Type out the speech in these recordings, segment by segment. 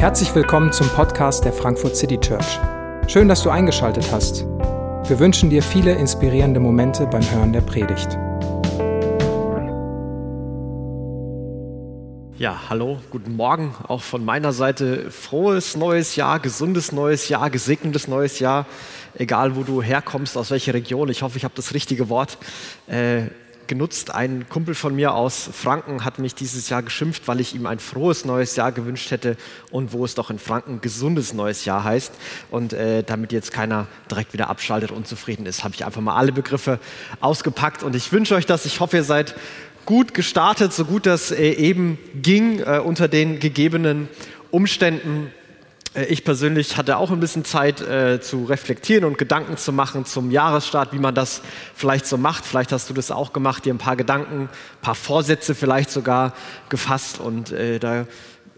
Herzlich willkommen zum Podcast der Frankfurt City Church. Schön, dass du eingeschaltet hast. Wir wünschen dir viele inspirierende Momente beim Hören der Predigt. Ja, hallo, guten Morgen auch von meiner Seite. Frohes neues Jahr, gesundes neues Jahr, gesegnetes neues Jahr, egal wo du herkommst, aus welcher Region. Ich hoffe, ich habe das richtige Wort. Äh, genutzt. Ein Kumpel von mir aus Franken hat mich dieses Jahr geschimpft, weil ich ihm ein frohes neues Jahr gewünscht hätte und wo es doch in Franken gesundes neues Jahr heißt. Und äh, damit jetzt keiner direkt wieder abschaltet und zufrieden ist, habe ich einfach mal alle Begriffe ausgepackt und ich wünsche euch das. Ich hoffe, ihr seid gut gestartet, so gut das äh, eben ging äh, unter den gegebenen Umständen. Äh, ich persönlich hatte auch ein bisschen Zeit äh, zu reflektieren und Gedanken zu machen zum Jahresstart, wie man das vielleicht so macht. Vielleicht hast du das auch gemacht, dir ein paar Gedanken, ein paar Vorsätze vielleicht sogar gefasst. Und äh, da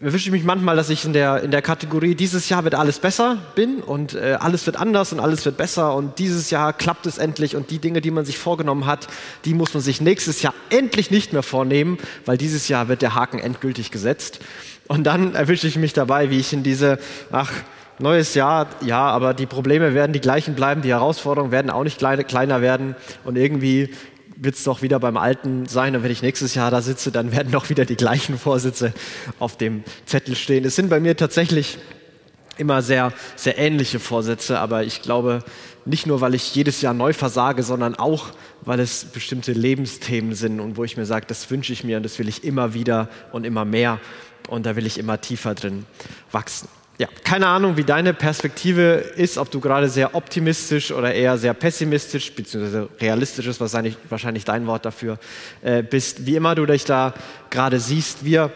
wünsche ich mich manchmal, dass ich in der, in der Kategorie, dieses Jahr wird alles besser bin und äh, alles wird anders und alles wird besser und dieses Jahr klappt es endlich und die Dinge, die man sich vorgenommen hat, die muss man sich nächstes Jahr endlich nicht mehr vornehmen, weil dieses Jahr wird der Haken endgültig gesetzt. Und dann erwische ich mich dabei, wie ich in diese, ach, neues Jahr, ja, aber die Probleme werden die gleichen bleiben, die Herausforderungen werden auch nicht kleine, kleiner werden und irgendwie wird es doch wieder beim Alten sein. Und wenn ich nächstes Jahr da sitze, dann werden doch wieder die gleichen Vorsätze auf dem Zettel stehen. Es sind bei mir tatsächlich immer sehr, sehr ähnliche Vorsätze, aber ich glaube, nicht nur, weil ich jedes Jahr neu versage, sondern auch, weil es bestimmte Lebensthemen sind und wo ich mir sage, das wünsche ich mir und das will ich immer wieder und immer mehr und da will ich immer tiefer drin wachsen. Ja, keine Ahnung, wie deine Perspektive ist, ob du gerade sehr optimistisch oder eher sehr pessimistisch, beziehungsweise realistisch ist wahrscheinlich, wahrscheinlich dein Wort dafür äh, bist. Wie immer du dich da gerade siehst, wir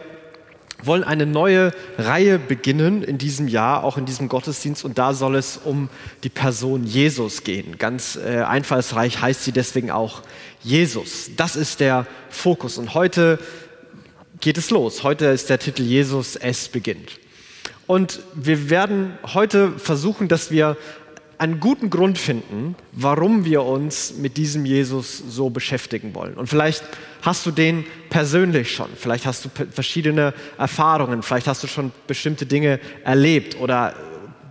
wollen eine neue Reihe beginnen in diesem Jahr, auch in diesem Gottesdienst, und da soll es um die Person Jesus gehen. Ganz äh, einfallsreich heißt sie deswegen auch Jesus. Das ist der Fokus. Und heute geht es los. Heute ist der Titel Jesus, es beginnt. Und wir werden heute versuchen, dass wir einen guten Grund finden, warum wir uns mit diesem Jesus so beschäftigen wollen. Und vielleicht hast du den persönlich schon, vielleicht hast du verschiedene Erfahrungen, vielleicht hast du schon bestimmte Dinge erlebt oder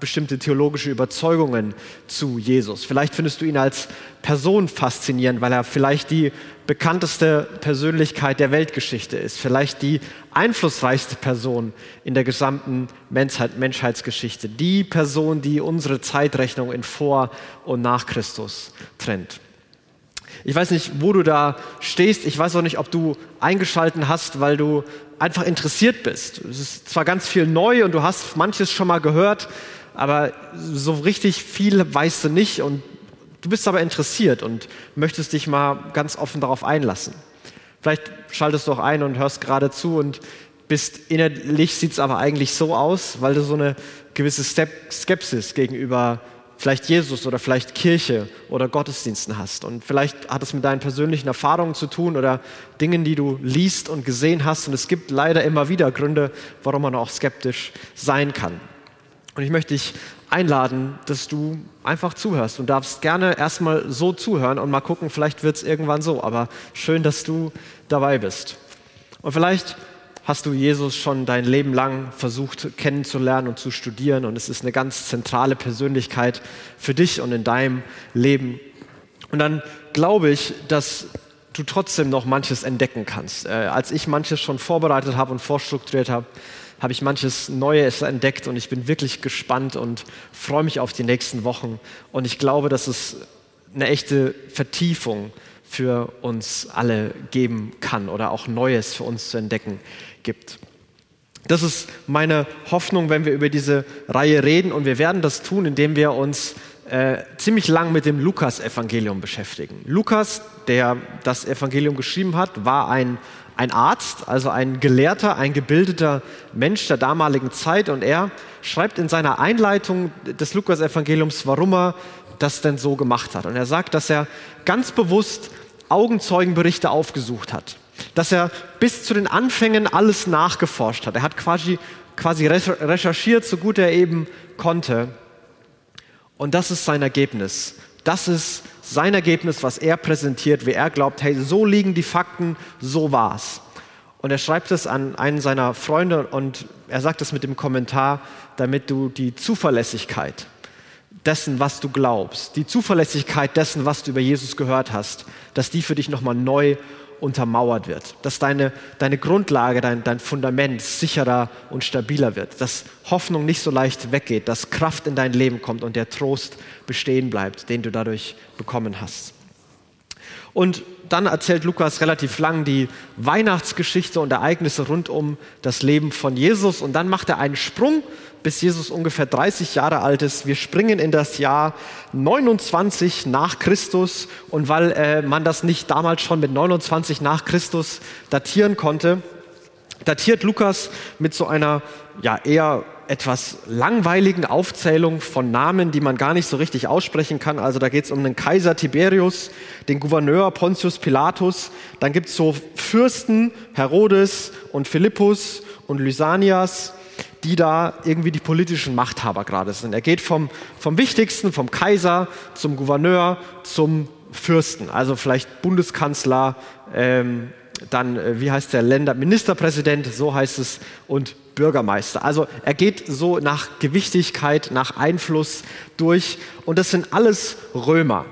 bestimmte theologische Überzeugungen zu Jesus. Vielleicht findest du ihn als Person faszinierend, weil er vielleicht die bekannteste Persönlichkeit der Weltgeschichte ist, vielleicht die einflussreichste Person in der gesamten Menschheit, Menschheitsgeschichte, die Person, die unsere Zeitrechnung in vor und nach Christus trennt. Ich weiß nicht, wo du da stehst. Ich weiß auch nicht, ob du eingeschalten hast, weil du einfach interessiert bist. Es ist zwar ganz viel neu und du hast manches schon mal gehört, aber so richtig viel weißt du nicht und du bist aber interessiert und möchtest dich mal ganz offen darauf einlassen. Vielleicht schaltest du auch ein und hörst gerade zu und bist innerlich sieht es aber eigentlich so aus, weil du so eine gewisse Skepsis gegenüber vielleicht Jesus oder vielleicht Kirche oder Gottesdiensten hast. Und vielleicht hat es mit deinen persönlichen Erfahrungen zu tun oder Dingen, die du liest und gesehen hast. Und es gibt leider immer wieder Gründe, warum man auch skeptisch sein kann. Und ich möchte dich einladen, dass du einfach zuhörst. Du darfst gerne erstmal so zuhören und mal gucken, vielleicht wird es irgendwann so. Aber schön, dass du dabei bist. Und vielleicht hast du Jesus schon dein Leben lang versucht kennenzulernen und zu studieren und es ist eine ganz zentrale Persönlichkeit für dich und in deinem Leben. Und dann glaube ich, dass du trotzdem noch manches entdecken kannst. Äh, als ich manches schon vorbereitet habe und vorstrukturiert habe, habe ich manches Neues entdeckt und ich bin wirklich gespannt und freue mich auf die nächsten Wochen. Und ich glaube, dass es eine echte Vertiefung für uns alle geben kann oder auch Neues für uns zu entdecken gibt. Das ist meine Hoffnung, wenn wir über diese Reihe reden und wir werden das tun, indem wir uns äh, ziemlich lang mit dem Lukas-Evangelium beschäftigen. Lukas, der das Evangelium geschrieben hat, war ein ein Arzt, also ein Gelehrter, ein gebildeter Mensch der damaligen Zeit und er schreibt in seiner Einleitung des Lukas-Evangeliums, warum er das denn so gemacht hat. Und er sagt, dass er ganz bewusst Augenzeugenberichte aufgesucht hat, dass er bis zu den Anfängen alles nachgeforscht hat. Er hat quasi, quasi recherchiert, so gut er eben konnte. Und das ist sein Ergebnis. Das ist sein Ergebnis, was er präsentiert, wie er glaubt, hey, so liegen die Fakten, so war's. Und er schreibt es an einen seiner Freunde und er sagt es mit dem Kommentar, damit du die Zuverlässigkeit dessen, was du glaubst, die Zuverlässigkeit dessen, was du über Jesus gehört hast, dass die für dich nochmal neu untermauert wird, dass deine, deine Grundlage, dein, dein Fundament sicherer und stabiler wird, dass Hoffnung nicht so leicht weggeht, dass Kraft in dein Leben kommt und der Trost bestehen bleibt, den du dadurch bekommen hast. Und dann erzählt Lukas relativ lang die Weihnachtsgeschichte und Ereignisse rund um das Leben von Jesus. Und dann macht er einen Sprung, bis Jesus ungefähr 30 Jahre alt ist. Wir springen in das Jahr 29 nach Christus. Und weil äh, man das nicht damals schon mit 29 nach Christus datieren konnte, datiert Lukas mit so einer ja, eher etwas langweiligen Aufzählung von Namen, die man gar nicht so richtig aussprechen kann. Also da geht es um den Kaiser Tiberius, den Gouverneur Pontius Pilatus, dann gibt es so Fürsten, Herodes und Philippus und Lysanias, die da irgendwie die politischen Machthaber gerade sind. Er geht vom, vom Wichtigsten, vom Kaiser zum Gouverneur zum Fürsten, also vielleicht Bundeskanzler, ähm, dann, äh, wie heißt der Länder, Ministerpräsident, so heißt es, und Bürgermeister. Also er geht so nach Gewichtigkeit, nach Einfluss durch und das sind alles Römer.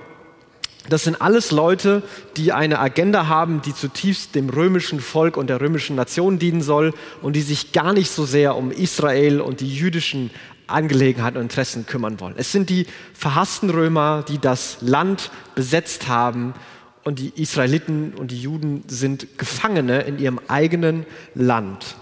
Das sind alles Leute, die eine Agenda haben, die zutiefst dem römischen Volk und der römischen Nation dienen soll und die sich gar nicht so sehr um Israel und die jüdischen Angelegenheiten und Interessen kümmern wollen. Es sind die verhassten Römer, die das Land besetzt haben und die Israeliten und die Juden sind Gefangene in ihrem eigenen Land.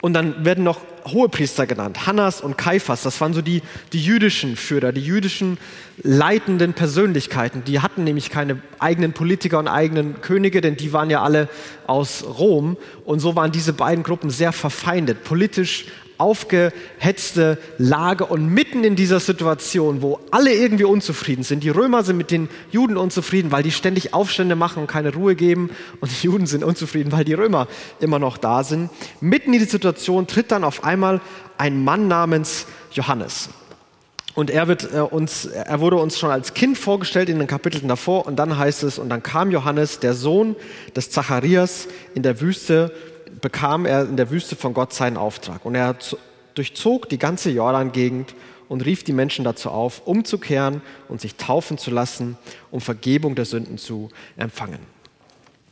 Und dann werden noch Hohepriester genannt, Hannas und Kaiphas, das waren so die, die jüdischen Führer, die jüdischen leitenden Persönlichkeiten. Die hatten nämlich keine eigenen Politiker und eigenen Könige, denn die waren ja alle aus Rom. Und so waren diese beiden Gruppen sehr verfeindet, politisch aufgehetzte Lage und mitten in dieser Situation, wo alle irgendwie unzufrieden sind, die Römer sind mit den Juden unzufrieden, weil die ständig Aufstände machen und keine Ruhe geben und die Juden sind unzufrieden, weil die Römer immer noch da sind. Mitten in die Situation tritt dann auf einmal ein Mann namens Johannes. Und er, wird, äh, uns, er wurde uns schon als Kind vorgestellt in den Kapiteln davor. Und dann heißt es, und dann kam Johannes, der Sohn des Zacharias, in der Wüste bekam er in der Wüste von Gott seinen Auftrag. Und er durchzog die ganze Jordan-Gegend und rief die Menschen dazu auf, umzukehren und sich taufen zu lassen, um Vergebung der Sünden zu empfangen.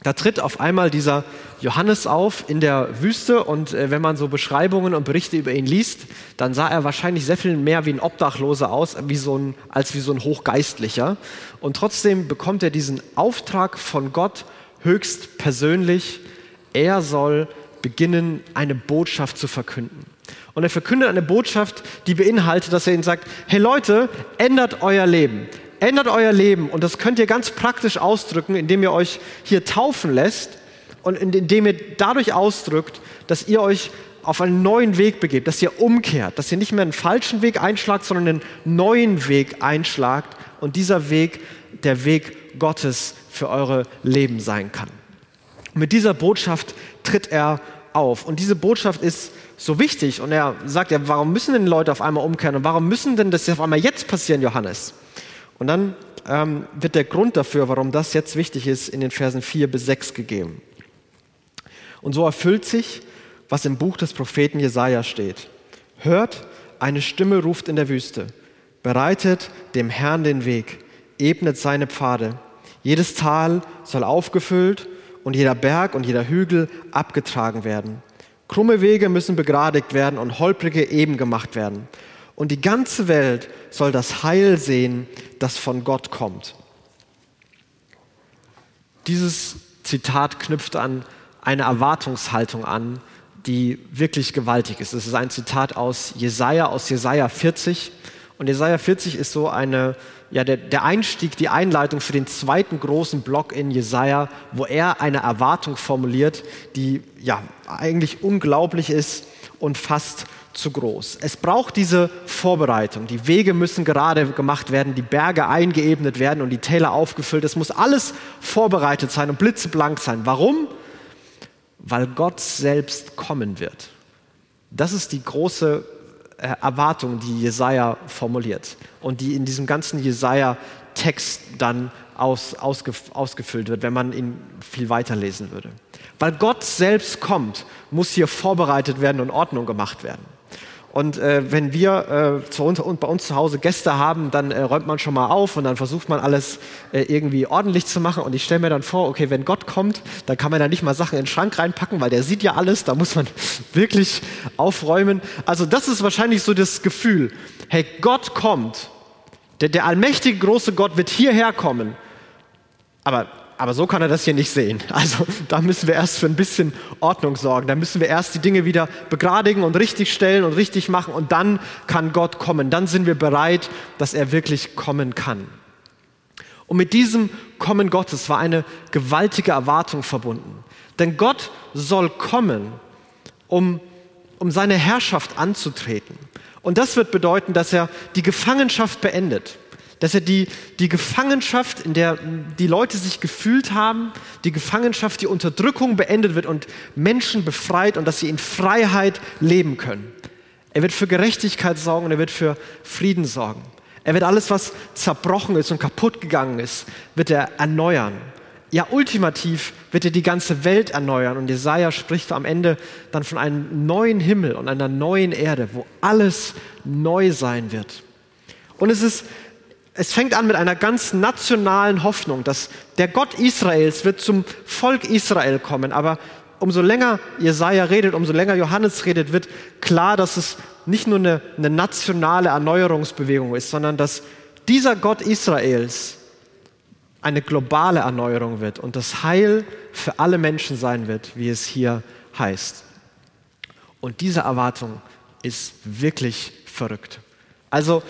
Da tritt auf einmal dieser Johannes auf in der Wüste und äh, wenn man so Beschreibungen und Berichte über ihn liest, dann sah er wahrscheinlich sehr viel mehr wie ein Obdachloser aus wie so ein, als wie so ein Hochgeistlicher. Und trotzdem bekommt er diesen Auftrag von Gott höchst persönlich er soll beginnen, eine Botschaft zu verkünden. Und er verkündet eine Botschaft, die beinhaltet, dass er ihnen sagt, hey Leute, ändert euer Leben. Ändert euer Leben. Und das könnt ihr ganz praktisch ausdrücken, indem ihr euch hier taufen lässt und indem ihr dadurch ausdrückt, dass ihr euch auf einen neuen Weg begebt, dass ihr umkehrt, dass ihr nicht mehr einen falschen Weg einschlagt, sondern einen neuen Weg einschlagt und dieser Weg der Weg Gottes für eure Leben sein kann. Mit dieser Botschaft tritt er auf. Und diese Botschaft ist so wichtig. Und er sagt ja, warum müssen denn Leute auf einmal umkehren? Und warum müssen denn das auf einmal jetzt passieren, Johannes? Und dann ähm, wird der Grund dafür, warum das jetzt wichtig ist, in den Versen 4 bis 6 gegeben. Und so erfüllt sich, was im Buch des Propheten Jesaja steht. Hört, eine Stimme ruft in der Wüste. Bereitet dem Herrn den Weg, ebnet seine Pfade. Jedes Tal soll aufgefüllt und jeder Berg und jeder Hügel abgetragen werden. Krumme Wege müssen begradigt werden und holprige eben gemacht werden. Und die ganze Welt soll das Heil sehen, das von Gott kommt. Dieses Zitat knüpft an eine Erwartungshaltung an, die wirklich gewaltig ist. Es ist ein Zitat aus Jesaja, aus Jesaja 40. Und Jesaja 40 ist so eine ja, der, der Einstieg, die Einleitung für den zweiten großen Block in Jesaja, wo er eine Erwartung formuliert, die ja eigentlich unglaublich ist und fast zu groß. Es braucht diese Vorbereitung. Die Wege müssen gerade gemacht werden, die Berge eingeebnet werden und die Täler aufgefüllt. Es muss alles vorbereitet sein und blitzeblank sein. Warum? Weil Gott selbst kommen wird. Das ist die große äh, Erwartung, die Jesaja formuliert und die in diesem ganzen Jesaja-Text dann aus, ausgef, ausgefüllt wird, wenn man ihn viel weiter lesen würde. Weil Gott selbst kommt, muss hier vorbereitet werden und Ordnung gemacht werden. Und äh, wenn wir äh, zu uns, und bei uns zu Hause Gäste haben, dann äh, räumt man schon mal auf und dann versucht man alles äh, irgendwie ordentlich zu machen. Und ich stelle mir dann vor, okay, wenn Gott kommt, dann kann man da nicht mal Sachen in den Schrank reinpacken, weil der sieht ja alles, da muss man wirklich aufräumen. Also das ist wahrscheinlich so das Gefühl, hey, Gott kommt, der, der allmächtige große Gott wird hierher kommen. Aber aber so kann er das hier nicht sehen. Also da müssen wir erst für ein bisschen Ordnung sorgen. Da müssen wir erst die Dinge wieder begradigen und richtig stellen und richtig machen und dann kann Gott kommen. Dann sind wir bereit, dass er wirklich kommen kann. Und mit diesem Kommen Gottes war eine gewaltige Erwartung verbunden. Denn Gott soll kommen, um, um seine Herrschaft anzutreten. Und das wird bedeuten, dass er die Gefangenschaft beendet dass er die, die Gefangenschaft, in der die Leute sich gefühlt haben, die Gefangenschaft, die Unterdrückung beendet wird und Menschen befreit und dass sie in Freiheit leben können. Er wird für Gerechtigkeit sorgen und er wird für Frieden sorgen. Er wird alles, was zerbrochen ist und kaputt gegangen ist, wird er erneuern. Ja, ultimativ wird er die ganze Welt erneuern. Und Jesaja spricht am Ende dann von einem neuen Himmel und einer neuen Erde, wo alles neu sein wird. Und es ist es fängt an mit einer ganz nationalen Hoffnung, dass der Gott Israels wird zum Volk Israel kommen. Aber umso länger Jesaja redet, umso länger Johannes redet, wird klar, dass es nicht nur eine, eine nationale Erneuerungsbewegung ist, sondern dass dieser Gott Israels eine globale Erneuerung wird und das Heil für alle Menschen sein wird, wie es hier heißt. Und diese Erwartung ist wirklich verrückt. Also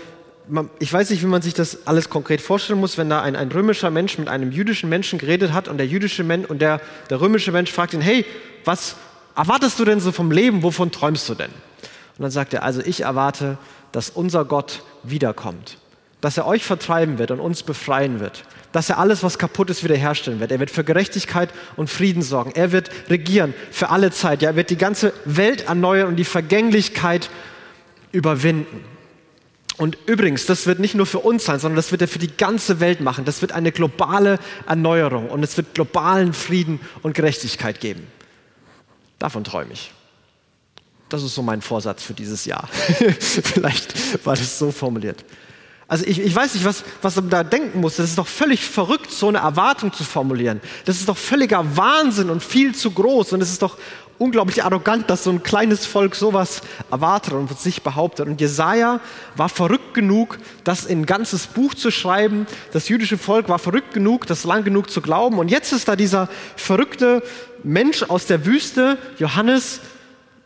ich weiß nicht, wie man sich das alles konkret vorstellen muss, wenn da ein, ein römischer Mensch mit einem jüdischen Menschen geredet hat und der jüdische Mensch und der, der römische Mensch fragt ihn, hey, was erwartest du denn so vom Leben? Wovon träumst du denn? Und dann sagt er, also ich erwarte, dass unser Gott wiederkommt, dass er euch vertreiben wird und uns befreien wird, dass er alles, was kaputt ist, wiederherstellen wird. Er wird für Gerechtigkeit und Frieden sorgen. Er wird regieren für alle Zeit. Ja, er wird die ganze Welt erneuern und die Vergänglichkeit überwinden. Und übrigens, das wird nicht nur für uns sein, sondern das wird er für die ganze Welt machen. Das wird eine globale Erneuerung und es wird globalen Frieden und Gerechtigkeit geben. Davon träume ich. Das ist so mein Vorsatz für dieses Jahr. Vielleicht war das so formuliert. Also ich, ich weiß nicht, was, was man da denken muss. Das ist doch völlig verrückt, so eine Erwartung zu formulieren. Das ist doch völliger Wahnsinn und viel zu groß. Und es ist doch unglaublich arrogant, dass so ein kleines Volk sowas erwartet und sich behauptet. Und Jesaja war verrückt genug, das in ein ganzes Buch zu schreiben. Das jüdische Volk war verrückt genug, das lang genug zu glauben. Und jetzt ist da dieser verrückte Mensch aus der Wüste, Johannes,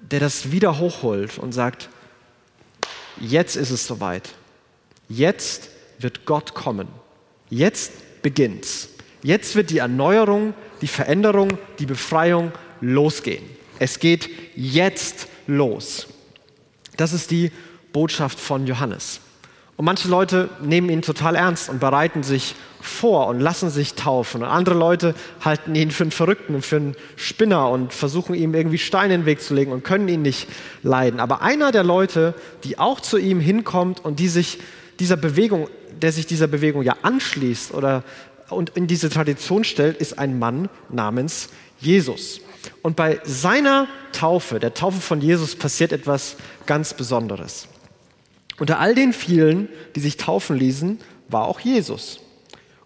der das wieder hochholt und sagt, jetzt ist es soweit. Jetzt wird Gott kommen. Jetzt beginnt's. Jetzt wird die Erneuerung, die Veränderung, die Befreiung losgehen. Es geht jetzt los. Das ist die Botschaft von Johannes. Und manche Leute nehmen ihn total ernst und bereiten sich vor und lassen sich taufen. Und andere Leute halten ihn für einen Verrückten und für einen Spinner und versuchen ihm irgendwie Steine in den Weg zu legen und können ihn nicht leiden. Aber einer der Leute, die auch zu ihm hinkommt und die sich dieser Bewegung, der sich dieser Bewegung ja anschließt oder und in diese Tradition stellt, ist ein Mann namens Jesus. Und bei seiner Taufe, der Taufe von Jesus, passiert etwas ganz Besonderes. Unter all den vielen, die sich taufen ließen, war auch Jesus.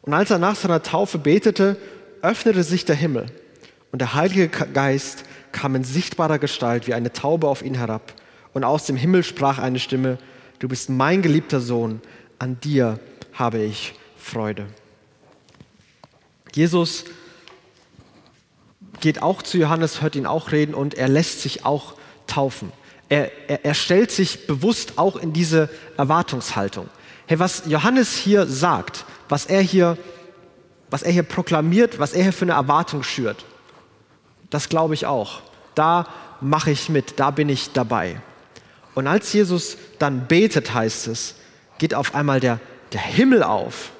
Und als er nach seiner Taufe betete, öffnete sich der Himmel und der Heilige Geist kam in sichtbarer Gestalt wie eine Taube auf ihn herab. Und aus dem Himmel sprach eine Stimme, du bist mein geliebter Sohn, an dir habe ich Freude. Jesus geht auch zu Johannes, hört ihn auch reden und er lässt sich auch taufen. Er, er, er stellt sich bewusst auch in diese Erwartungshaltung. Hey, was Johannes hier sagt, was er hier, was er hier proklamiert, was er hier für eine Erwartung schürt, das glaube ich auch. Da mache ich mit, da bin ich dabei. Und als Jesus dann betet, heißt es, geht auf einmal der, der Himmel auf.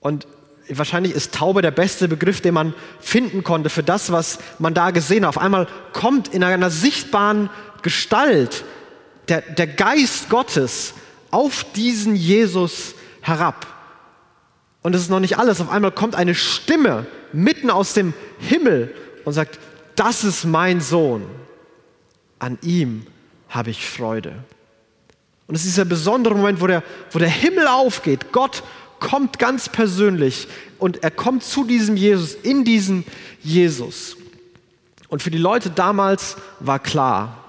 Und wahrscheinlich ist Taube der beste Begriff, den man finden konnte für das, was man da gesehen hat. Auf einmal kommt in einer sichtbaren Gestalt der, der Geist Gottes auf diesen Jesus herab. Und das ist noch nicht alles. Auf einmal kommt eine Stimme mitten aus dem Himmel und sagt, das ist mein Sohn, an ihm habe ich Freude. Und es ist dieser besondere Moment, wo der, wo der Himmel aufgeht. Gott kommt ganz persönlich und er kommt zu diesem Jesus, in diesem Jesus. Und für die Leute damals war klar,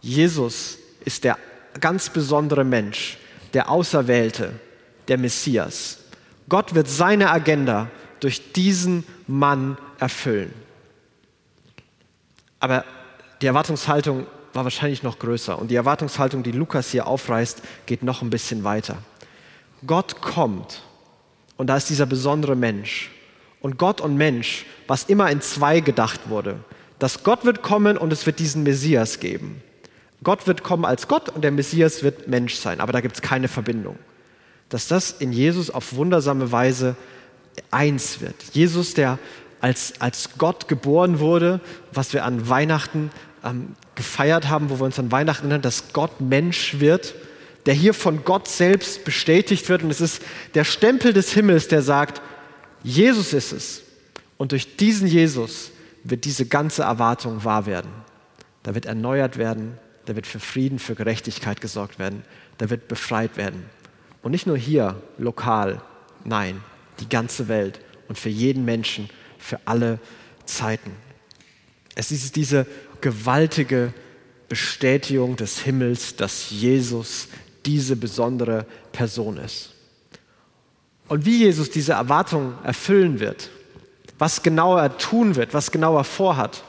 Jesus ist der ganz besondere Mensch, der Auserwählte, der Messias. Gott wird seine Agenda durch diesen Mann erfüllen. Aber die Erwartungshaltung war wahrscheinlich noch größer. Und die Erwartungshaltung, die Lukas hier aufreißt, geht noch ein bisschen weiter. Gott kommt und da ist dieser besondere Mensch. Und Gott und Mensch, was immer in zwei gedacht wurde, dass Gott wird kommen und es wird diesen Messias geben. Gott wird kommen als Gott und der Messias wird Mensch sein, aber da gibt es keine Verbindung. Dass das in Jesus auf wundersame Weise eins wird. Jesus, der als, als Gott geboren wurde, was wir an Weihnachten ähm, gefeiert haben, wo wir uns an Weihnachten erinnern, dass Gott Mensch wird, der hier von Gott selbst bestätigt wird. Und es ist der Stempel des Himmels, der sagt, Jesus ist es. Und durch diesen Jesus wird diese ganze Erwartung wahr werden. Da wird erneuert werden, da wird für Frieden, für Gerechtigkeit gesorgt werden, da wird befreit werden. Und nicht nur hier, lokal, nein, die ganze Welt und für jeden Menschen, für alle Zeiten. Es ist diese gewaltige Bestätigung des Himmels, dass Jesus diese besondere Person ist. Und wie Jesus diese Erwartung erfüllen wird, was genau er tun wird, was genau er vorhat,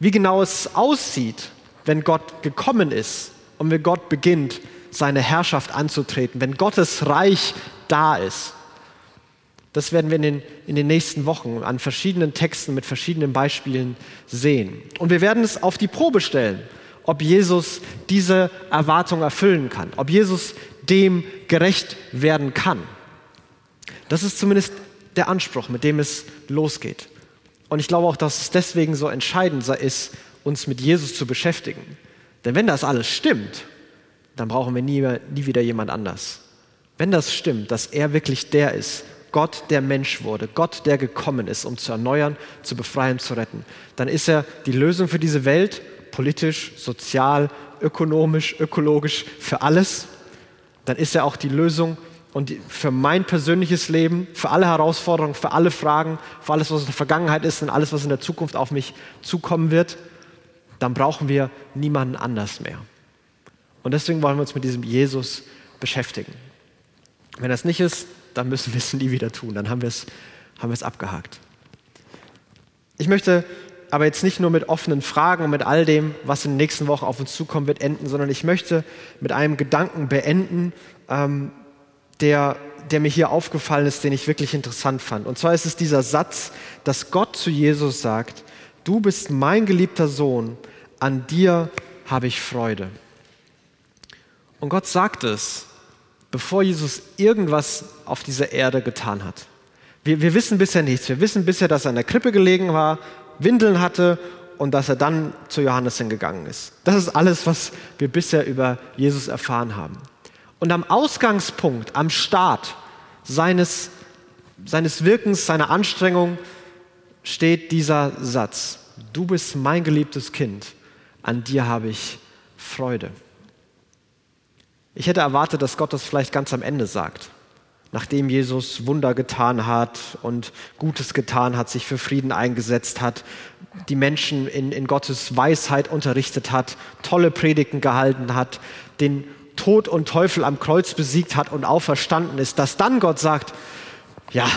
wie genau es aussieht, wenn Gott gekommen ist und wenn Gott beginnt, seine Herrschaft anzutreten, wenn Gottes Reich da ist. Das werden wir in den, in den nächsten Wochen an verschiedenen Texten mit verschiedenen Beispielen sehen. Und wir werden es auf die Probe stellen, ob Jesus diese Erwartung erfüllen kann, ob Jesus dem gerecht werden kann. Das ist zumindest der Anspruch, mit dem es losgeht. Und ich glaube auch, dass es deswegen so entscheidend ist, uns mit Jesus zu beschäftigen. Denn wenn das alles stimmt, dann brauchen wir nie, nie wieder jemand anders. Wenn das stimmt, dass er wirklich der ist, Gott, der Mensch wurde, Gott, der gekommen ist, um zu erneuern, zu befreien, zu retten, dann ist er die Lösung für diese Welt, politisch, sozial, ökonomisch, ökologisch, für alles. Dann ist er auch die Lösung und für mein persönliches Leben, für alle Herausforderungen, für alle Fragen, für alles, was in der Vergangenheit ist und alles, was in der Zukunft auf mich zukommen wird, dann brauchen wir niemanden anders mehr. Und deswegen wollen wir uns mit diesem Jesus beschäftigen. Wenn das nicht ist, dann müssen wir es nie wieder tun. Dann haben wir es, haben wir es abgehakt. Ich möchte aber jetzt nicht nur mit offenen Fragen und mit all dem, was in den nächsten Wochen auf uns zukommen wird, enden, sondern ich möchte mit einem Gedanken beenden, ähm, der, der mir hier aufgefallen ist, den ich wirklich interessant fand. Und zwar ist es dieser Satz, dass Gott zu Jesus sagt, du bist mein geliebter Sohn, an dir habe ich Freude. Und Gott sagt es bevor Jesus irgendwas auf dieser Erde getan hat. Wir, wir wissen bisher nichts. Wir wissen bisher, dass er in der Krippe gelegen war, Windeln hatte und dass er dann zu Johannes hingegangen ist. Das ist alles, was wir bisher über Jesus erfahren haben. Und am Ausgangspunkt, am Start seines, seines Wirkens, seiner Anstrengung steht dieser Satz. Du bist mein geliebtes Kind, an dir habe ich Freude. Ich hätte erwartet, dass Gott das vielleicht ganz am Ende sagt, nachdem Jesus Wunder getan hat und Gutes getan hat, sich für Frieden eingesetzt hat, die Menschen in, in Gottes Weisheit unterrichtet hat, tolle Predigten gehalten hat, den Tod und Teufel am Kreuz besiegt hat und auferstanden ist, dass dann Gott sagt, ja,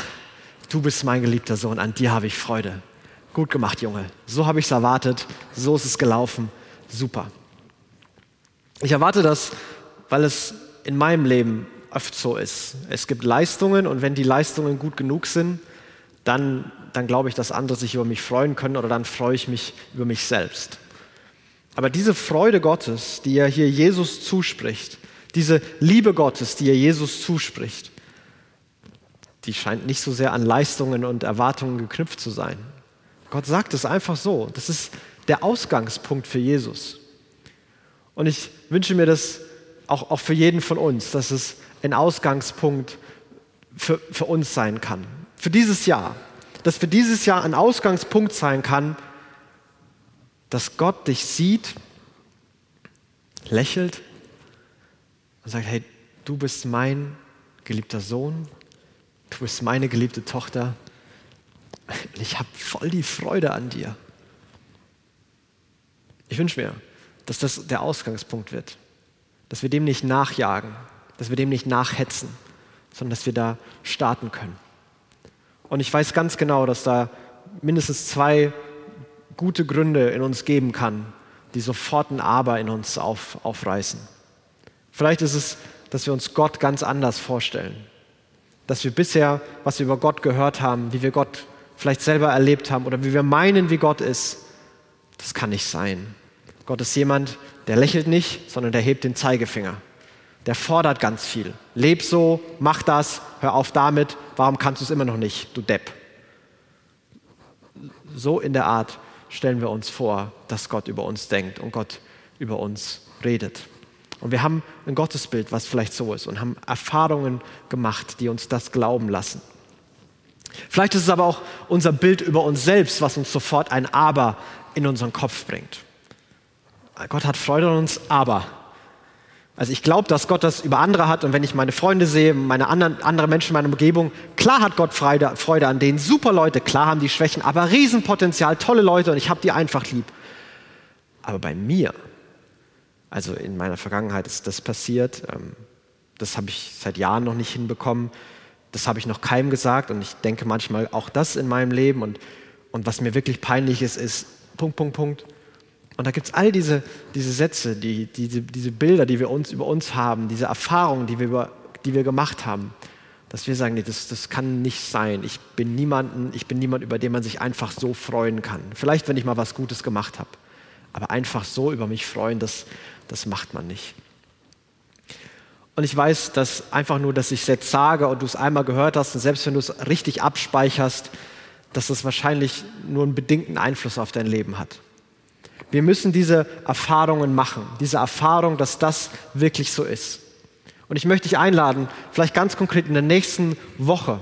du bist mein geliebter Sohn, an dir habe ich Freude. Gut gemacht, Junge. So habe ich es erwartet, so ist es gelaufen. Super. Ich erwarte, dass weil es in meinem Leben oft so ist. Es gibt Leistungen und wenn die Leistungen gut genug sind, dann, dann glaube ich, dass andere sich über mich freuen können oder dann freue ich mich über mich selbst. Aber diese Freude Gottes, die er hier Jesus zuspricht, diese Liebe Gottes, die er Jesus zuspricht, die scheint nicht so sehr an Leistungen und Erwartungen geknüpft zu sein. Gott sagt es einfach so. Das ist der Ausgangspunkt für Jesus. Und ich wünsche mir, dass auch, auch für jeden von uns, dass es ein Ausgangspunkt für, für uns sein kann. Für dieses Jahr. dass für dieses Jahr ein Ausgangspunkt sein kann, dass Gott dich sieht, lächelt und sagt, hey, du bist mein geliebter Sohn, du bist meine geliebte Tochter ich habe voll die Freude an dir. Ich wünsche mir, dass das der Ausgangspunkt wird, dass wir dem nicht nachjagen, dass wir dem nicht nachhetzen, sondern dass wir da starten können. Und ich weiß ganz genau, dass da mindestens zwei gute Gründe in uns geben kann, die sofort ein Aber in uns auf, aufreißen. Vielleicht ist es, dass wir uns Gott ganz anders vorstellen. Dass wir bisher, was wir über Gott gehört haben, wie wir Gott vielleicht selber erlebt haben oder wie wir meinen, wie Gott ist, das kann nicht sein. Gott ist jemand, der lächelt nicht, sondern der hebt den Zeigefinger. Der fordert ganz viel. Leb so, mach das, hör auf damit, warum kannst du es immer noch nicht, du Depp. So in der Art stellen wir uns vor, dass Gott über uns denkt und Gott über uns redet. Und wir haben ein Gottesbild, was vielleicht so ist und haben Erfahrungen gemacht, die uns das glauben lassen. Vielleicht ist es aber auch unser Bild über uns selbst, was uns sofort ein Aber in unseren Kopf bringt. Gott hat Freude an uns, aber. Also ich glaube, dass Gott das über andere hat und wenn ich meine Freunde sehe, meine anderen andere Menschen in meiner Umgebung, klar hat Gott Freude, Freude an denen, super Leute, klar haben die Schwächen, aber Riesenpotenzial, tolle Leute und ich habe die einfach lieb. Aber bei mir, also in meiner Vergangenheit ist das passiert, ähm, das habe ich seit Jahren noch nicht hinbekommen, das habe ich noch keinem gesagt und ich denke manchmal auch das in meinem Leben und, und was mir wirklich peinlich ist, ist Punkt, Punkt, Punkt und da gibt es all diese, diese Sätze, die, diese, diese Bilder, die wir uns über uns haben, diese Erfahrungen, die wir, über, die wir gemacht haben, dass wir sagen, nee, das, das kann nicht sein. Ich bin, niemanden, ich bin niemand, über den man sich einfach so freuen kann. Vielleicht, wenn ich mal was Gutes gemacht habe. Aber einfach so über mich freuen, das, das macht man nicht. Und ich weiß, dass einfach nur, dass ich es jetzt sage und du es einmal gehört hast und selbst wenn du es richtig abspeicherst, dass das wahrscheinlich nur einen bedingten Einfluss auf dein Leben hat. Wir müssen diese Erfahrungen machen, diese Erfahrung, dass das wirklich so ist. Und ich möchte dich einladen, vielleicht ganz konkret in der nächsten Woche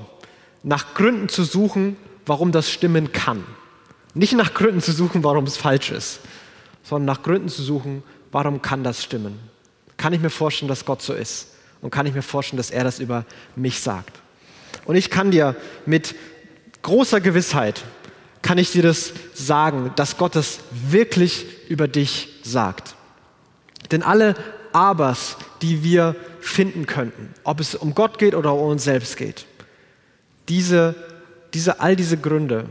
nach Gründen zu suchen, warum das stimmen kann. Nicht nach Gründen zu suchen, warum es falsch ist, sondern nach Gründen zu suchen, warum kann das stimmen. Kann ich mir vorstellen, dass Gott so ist? Und kann ich mir vorstellen, dass er das über mich sagt? Und ich kann dir mit großer Gewissheit kann ich dir das sagen, dass Gott das wirklich über dich sagt. Denn alle Abers, die wir finden könnten, ob es um Gott geht oder um uns selbst geht, diese, diese, all diese Gründe,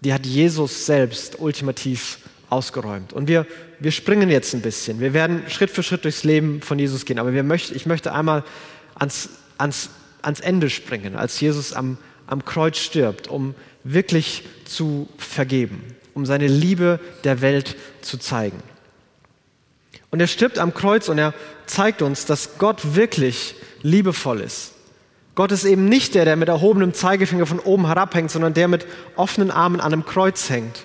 die hat Jesus selbst ultimativ ausgeräumt. Und wir, wir springen jetzt ein bisschen. Wir werden Schritt für Schritt durchs Leben von Jesus gehen. Aber wir möcht, ich möchte einmal ans, ans, ans Ende springen, als Jesus am, am Kreuz stirbt, um wirklich zu vergeben, um seine Liebe der Welt zu zeigen. Und er stirbt am Kreuz und er zeigt uns, dass Gott wirklich liebevoll ist. Gott ist eben nicht der, der mit erhobenem Zeigefinger von oben herabhängt, sondern der mit offenen Armen an einem Kreuz hängt,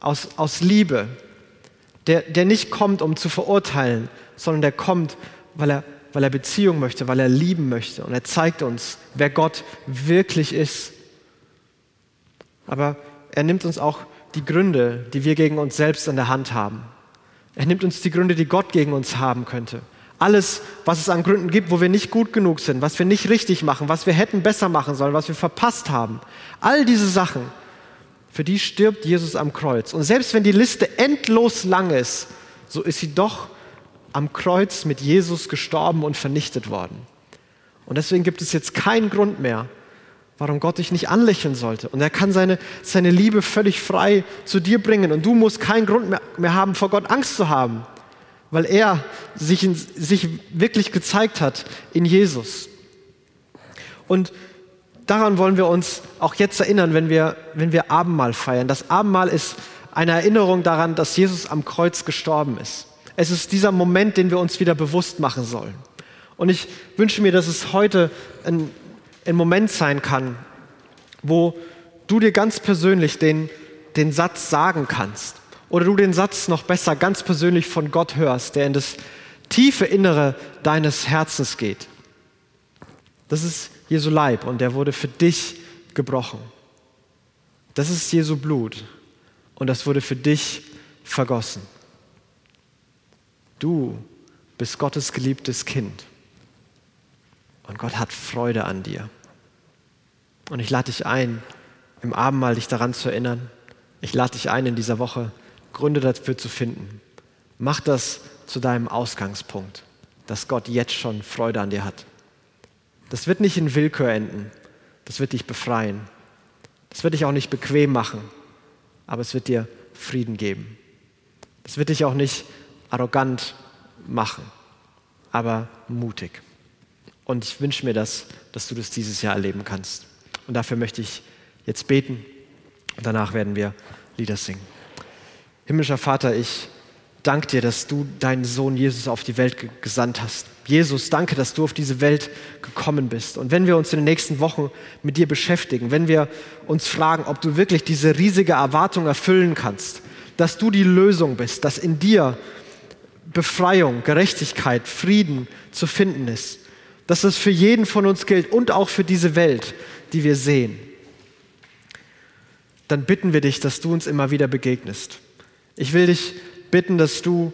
aus, aus Liebe. Der, der nicht kommt, um zu verurteilen, sondern der kommt, weil er, weil er Beziehung möchte, weil er lieben möchte. Und er zeigt uns, wer Gott wirklich ist. Aber er nimmt uns auch die Gründe, die wir gegen uns selbst in der Hand haben. Er nimmt uns die Gründe, die Gott gegen uns haben könnte. Alles, was es an Gründen gibt, wo wir nicht gut genug sind, was wir nicht richtig machen, was wir hätten besser machen sollen, was wir verpasst haben. All diese Sachen, für die stirbt Jesus am Kreuz. Und selbst wenn die Liste endlos lang ist, so ist sie doch am Kreuz mit Jesus gestorben und vernichtet worden. Und deswegen gibt es jetzt keinen Grund mehr, warum Gott dich nicht anlächeln sollte. Und er kann seine, seine Liebe völlig frei zu dir bringen. Und du musst keinen Grund mehr, mehr haben, vor Gott Angst zu haben, weil er sich, in, sich wirklich gezeigt hat in Jesus. Und daran wollen wir uns auch jetzt erinnern, wenn wir, wenn wir Abendmahl feiern. Das Abendmahl ist eine Erinnerung daran, dass Jesus am Kreuz gestorben ist. Es ist dieser Moment, den wir uns wieder bewusst machen sollen. Und ich wünsche mir, dass es heute ein ein Moment sein kann, wo du dir ganz persönlich den, den Satz sagen kannst oder du den Satz noch besser ganz persönlich von Gott hörst, der in das tiefe Innere deines Herzens geht. Das ist Jesu Leib und der wurde für dich gebrochen. Das ist Jesu Blut und das wurde für dich vergossen. Du bist Gottes geliebtes Kind und Gott hat Freude an dir. Und ich lade dich ein, im Abendmahl dich daran zu erinnern. Ich lade dich ein, in dieser Woche Gründe dafür zu finden. Mach das zu deinem Ausgangspunkt, dass Gott jetzt schon Freude an dir hat. Das wird nicht in Willkür enden. Das wird dich befreien. Das wird dich auch nicht bequem machen, aber es wird dir Frieden geben. Das wird dich auch nicht arrogant machen, aber mutig. Und ich wünsche mir das, dass du das dieses Jahr erleben kannst. Und dafür möchte ich jetzt beten und danach werden wir Lieder singen. Himmlischer Vater, ich danke dir, dass du deinen Sohn Jesus auf die Welt gesandt hast. Jesus, danke, dass du auf diese Welt gekommen bist. Und wenn wir uns in den nächsten Wochen mit dir beschäftigen, wenn wir uns fragen, ob du wirklich diese riesige Erwartung erfüllen kannst, dass du die Lösung bist, dass in dir Befreiung, Gerechtigkeit, Frieden zu finden ist, dass das für jeden von uns gilt und auch für diese Welt, die wir sehen, dann bitten wir dich, dass du uns immer wieder begegnest. Ich will dich bitten, dass du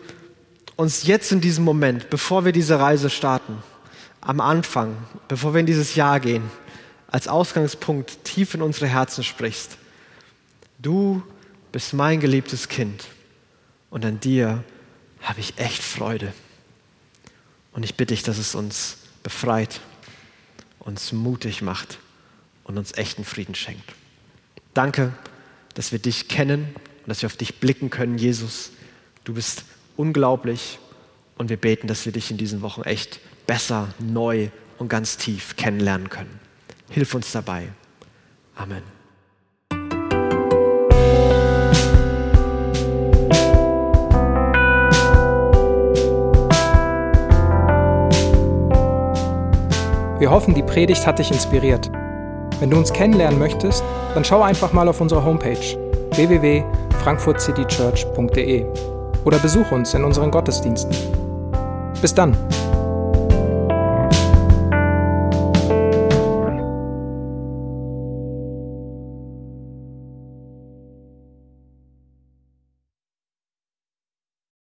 uns jetzt in diesem Moment, bevor wir diese Reise starten, am Anfang, bevor wir in dieses Jahr gehen, als Ausgangspunkt tief in unsere Herzen sprichst. Du bist mein geliebtes Kind und an dir habe ich echt Freude. Und ich bitte dich, dass es uns befreit, uns mutig macht und uns echten Frieden schenkt. Danke, dass wir dich kennen und dass wir auf dich blicken können, Jesus. Du bist unglaublich und wir beten, dass wir dich in diesen Wochen echt besser, neu und ganz tief kennenlernen können. Hilf uns dabei. Amen. Wir hoffen, die Predigt hat dich inspiriert. Wenn du uns kennenlernen möchtest, dann schau einfach mal auf unsere Homepage www.frankfurtcitychurch.de oder besuch uns in unseren Gottesdiensten. Bis dann!